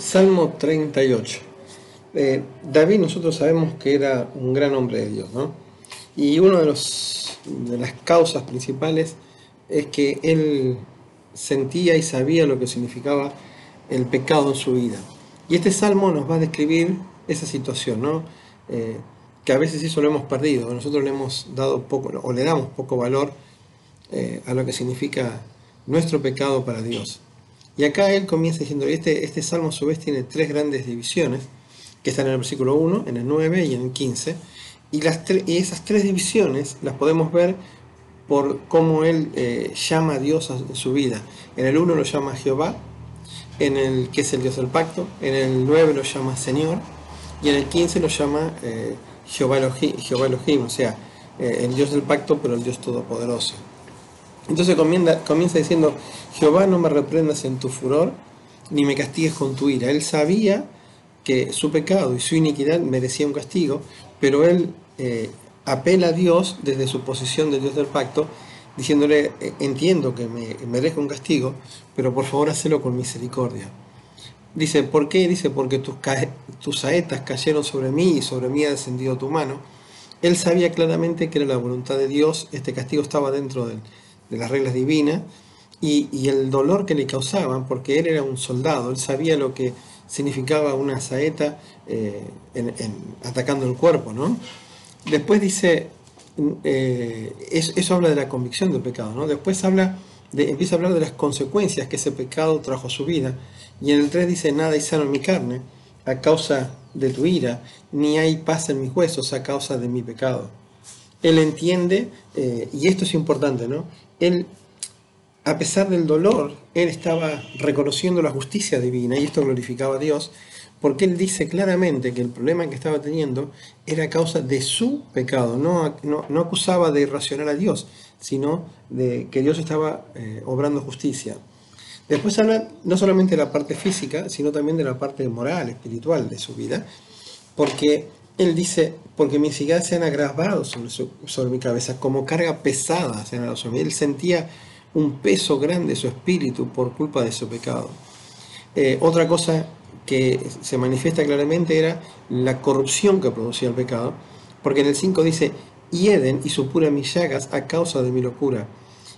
Salmo 38. Eh, David nosotros sabemos que era un gran hombre de Dios, ¿no? Y una de, los, de las causas principales es que él sentía y sabía lo que significaba el pecado en su vida. Y este salmo nos va a describir esa situación, ¿no? Eh, que a veces eso lo hemos perdido, nosotros le hemos dado poco, o le damos poco valor eh, a lo que significa nuestro pecado para Dios. Y acá él comienza diciendo, este, este salmo a su vez tiene tres grandes divisiones, que están en el versículo 1, en el 9 y en el 15. Y, las y esas tres divisiones las podemos ver por cómo él eh, llama a Dios en su vida. En el 1 lo llama Jehová, en el que es el Dios del pacto, en el 9 lo llama Señor, y en el 15 lo llama eh, Jehová, Elohim, o sea, eh, el Dios del pacto, pero el Dios todopoderoso. Entonces comienza, diciendo, Jehová no me reprendas en tu furor, ni me castigues con tu ira. Él sabía que su pecado y su iniquidad merecía un castigo, pero él eh, apela a Dios desde su posición de Dios del pacto, diciéndole, eh, entiendo que me merezca un castigo, pero por favor hacelo con misericordia. Dice, ¿por qué? Dice, porque tus, tus saetas cayeron sobre mí y sobre mí ha descendido tu mano. Él sabía claramente que era la voluntad de Dios, este castigo estaba dentro de, de las reglas divinas, y, el dolor que le causaban, porque él era un soldado, él sabía lo que significaba una saeta eh, atacando el cuerpo, ¿no? Después dice, eh, eso, habla de la convicción del pecado, ¿no? Después habla de, empieza a hablar de las consecuencias que ese pecado trajo a su vida, y en el 3 dice, nada hay sano en mi carne a causa de tu ira, ni hay paz en mis huesos a causa de mi pecado. Él entiende, eh, y esto es importante, ¿no? Él a pesar del dolor, él estaba reconociendo la justicia divina y esto glorificaba a Dios, porque él dice claramente que el problema que estaba teniendo era a causa de su pecado, no, no, acusaba de irracional a Dios, sino de que Dios estaba eh, obrando justicia. Después habla no solamente de la parte física, sino también de la parte moral, espiritual de su vida, porque él dice, porque mis hijas se han agravado sobre, sobre mi cabeza, como carga pesada se han sobre mí. Él sentía un peso grande su espíritu por culpa de su pecado. Eh, otra cosa que se manifiesta claramente era la corrupción que producía el pecado, porque en el 5 dice, hieden y supuran mis llagas a causa de mi locura.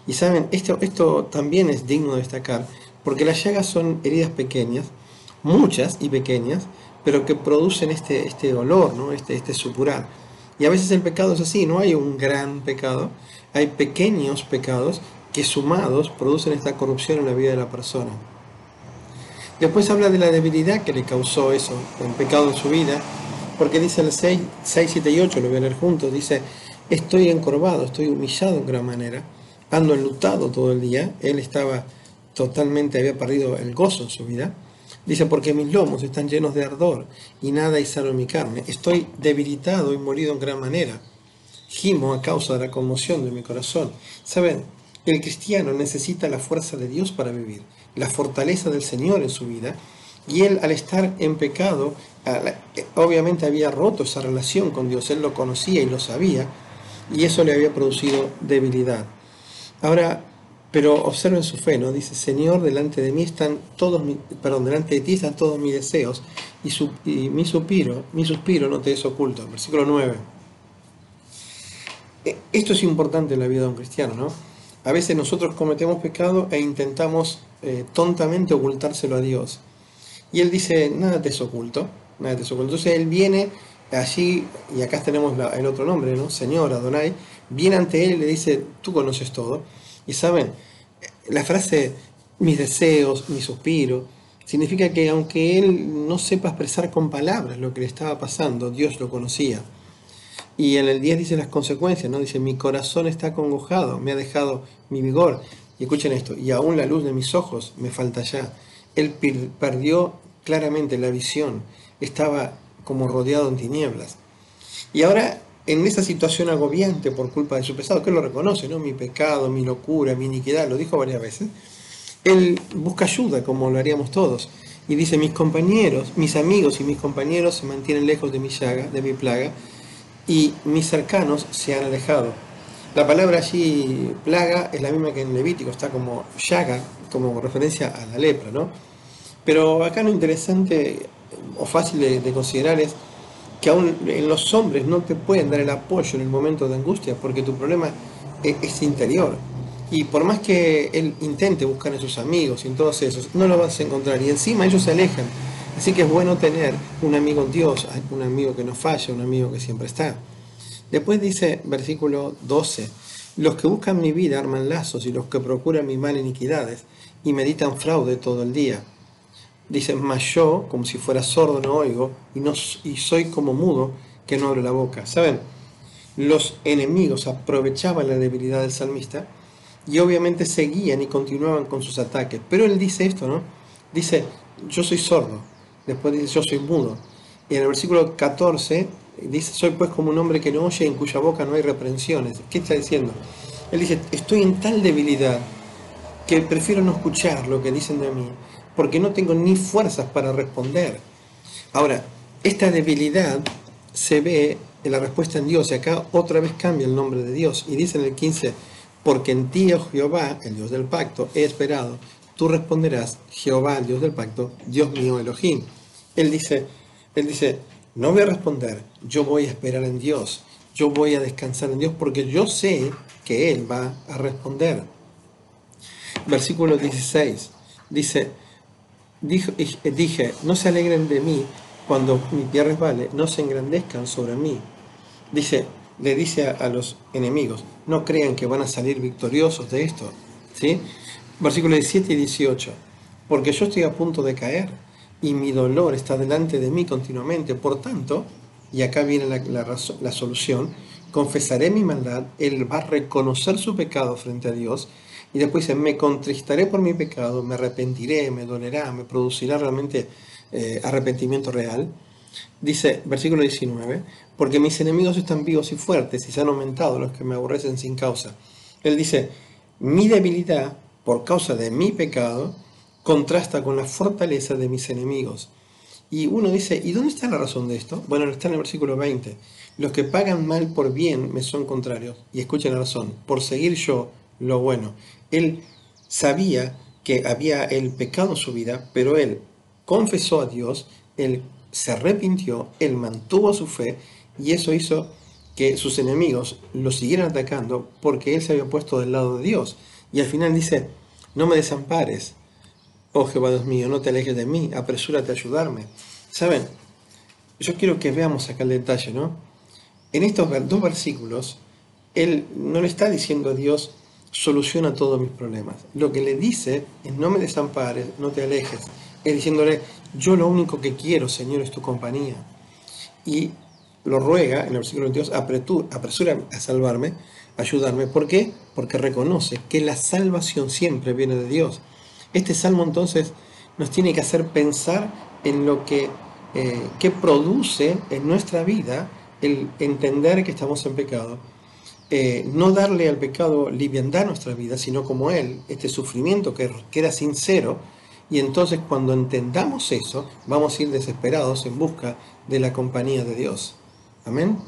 Y saben, esto, esto también es digno de destacar, porque las llagas son heridas pequeñas, muchas y pequeñas, pero que producen este, este dolor, ¿no? este, este supurar. Y a veces el pecado es así, no hay un gran pecado, hay pequeños pecados que sumados producen esta corrupción en la vida de la persona. Después habla de la debilidad que le causó eso, el pecado en su vida, porque dice el 6, 6 7 y 8, lo voy a leer juntos, dice, estoy encorvado, estoy humillado en gran manera, ando enlutado todo el día, él estaba totalmente, había perdido el gozo en su vida, dice, porque mis lomos están llenos de ardor y nada en mi carne, estoy debilitado y morido en gran manera, gimo a causa de la conmoción de mi corazón. ¿Saben? El cristiano necesita la fuerza de Dios para vivir, la fortaleza del Señor en su vida, y él al estar en pecado, obviamente había roto esa relación con Dios, él lo conocía y lo sabía, y eso le había producido debilidad. Ahora, pero observen su fe, ¿no? Dice, Señor, delante de mí están todos, perdón, delante de ti están todos mis deseos, y mi suspiro, mi suspiro no te es oculto. Versículo 9. E, esto es importante en la vida de un cristiano, ¿no? A veces nosotros cometemos pecado e intentamos eh, tontamente ocultárselo a Dios. Y Él dice, nada te es oculto, nada te es oculto. Entonces Él viene allí, y acá tenemos el otro nombre, ¿no? Señor Adonai, viene ante Él y le dice, tú conoces todo. Y saben, la frase, mis deseos, mi suspiro, significa que aunque Él no sepa expresar con palabras lo que le estaba pasando, Dios lo conocía. Y en el 10 dice las consecuencias, ¿no? Dice, mi corazón está congojado, me ha dejado mi vigor. Y escuchen esto, y aún la luz de mis ojos me falta ya. Él perdió claramente la visión, estaba como rodeado en tinieblas. Y ahora, en esa situación agobiante por culpa de su pecado, que él lo reconoce, ¿no? Mi pecado, mi locura, mi iniquidad, lo dijo varias veces. Él busca ayuda, como lo haríamos todos. Y dice, mis compañeros, mis amigos y mis compañeros se mantienen lejos de mi llaga, de mi plaga, y mis cercanos se han alejado. La palabra allí, plaga, es la misma que en Levítico, está como llaga, como referencia a la lepra, ¿no? Pero acá lo interesante o fácil de, considerar es que aún en los hombres no te pueden dar el apoyo en el momento de angustia porque tu problema es, interior. Y por más que él intente buscar en sus amigos y en todos esos, no lo vas a encontrar. Y encima ellos se alejan. Así que es bueno tener un amigo en Dios, un amigo que no falla, un amigo que siempre está. Después dice, versículo 12, los que buscan mi vida arman lazos y los que procuran mi mal iniquidades y meditan fraude todo el día. Dice, mas yo, como si fuera sordo, no oigo y, no, y soy como mudo que no abre la boca. ¿Saben? Los enemigos aprovechaban la debilidad del salmista y obviamente seguían y continuaban con sus ataques. Pero él dice esto, ¿no? Dice, yo soy sordo. Después dice, yo soy mudo. Y en el versículo 14 Dice, soy pues como un hombre que no oye en cuya boca no hay reprensiones. ¿Qué está diciendo? Él dice, estoy en tal debilidad que prefiero no escuchar lo que dicen de mí, porque no tengo ni fuerzas para responder. Ahora, esta debilidad se ve en la respuesta en Dios, y acá otra vez cambia el nombre de Dios, y dice en el 15, porque en ti, oh Jehová, el Dios del pacto, he esperado. Tú responderás, Jehová, el Dios del pacto, Dios mío, Elohim. Él dice, él dice, no voy a responder, yo voy a esperar en Dios, yo voy a descansar en Dios porque yo sé que Él va a responder. Versículo 16 dice, dije, no se alegren de mí cuando mi pie resbale, no se engrandezcan sobre mí. Dice, le dice a, los enemigos, no crean que van a salir victoriosos de esto. ¿sí? Versículo 17 y 18, porque yo estoy a punto de caer y mi dolor está delante de mí continuamente. Por tanto, y acá viene la, solución, confesaré mi maldad, él va a reconocer su pecado frente a Dios, y después dice, me contristaré por mi pecado, me arrepentiré, me dolerá, me producirá realmente eh, arrepentimiento real. Dice, versículo 19, porque mis enemigos están vivos y fuertes y se han aumentado los que me aborrecen sin causa. Él dice, mi debilidad por causa de mi pecado, contrasta con la fortaleza de mis enemigos. Y uno dice, ¿y dónde está la razón de esto? Bueno, está en el versículo 20. Los que pagan mal por bien me son contrarios. Y escuchen la razón, por seguir yo lo bueno. Él sabía que había el pecado en su vida, pero él confesó a Dios, él se arrepintió, él mantuvo su fe y eso hizo que sus enemigos lo siguieran atacando porque él se había puesto del lado de Dios. Y al final dice, no me desampares, Oh Jehová Dios mío, no te alejes de mí, apresúrate a ayudarme. Saben, yo quiero que veamos acá el detalle, ¿no? En estos dos versículos, él no le está diciendo a Dios, soluciona todos mis problemas. Lo que le dice es, no me desampares, no te alejes. Es diciéndole, yo lo único que quiero, Señor, es tu compañía. Y lo ruega, en el versículo 22, apresura a salvarme, ayudarme. ¿Por qué? Porque reconoce que la salvación siempre viene de Dios. Este salmo entonces nos tiene que hacer pensar en lo que, eh, produce en nuestra vida el entender que estamos en pecado. Eh, no darle al pecado liviandad a nuestra vida, sino como Él, este sufrimiento que, que era sincero, y entonces cuando entendamos eso, vamos a ir desesperados en busca de la compañía de Dios. Amén.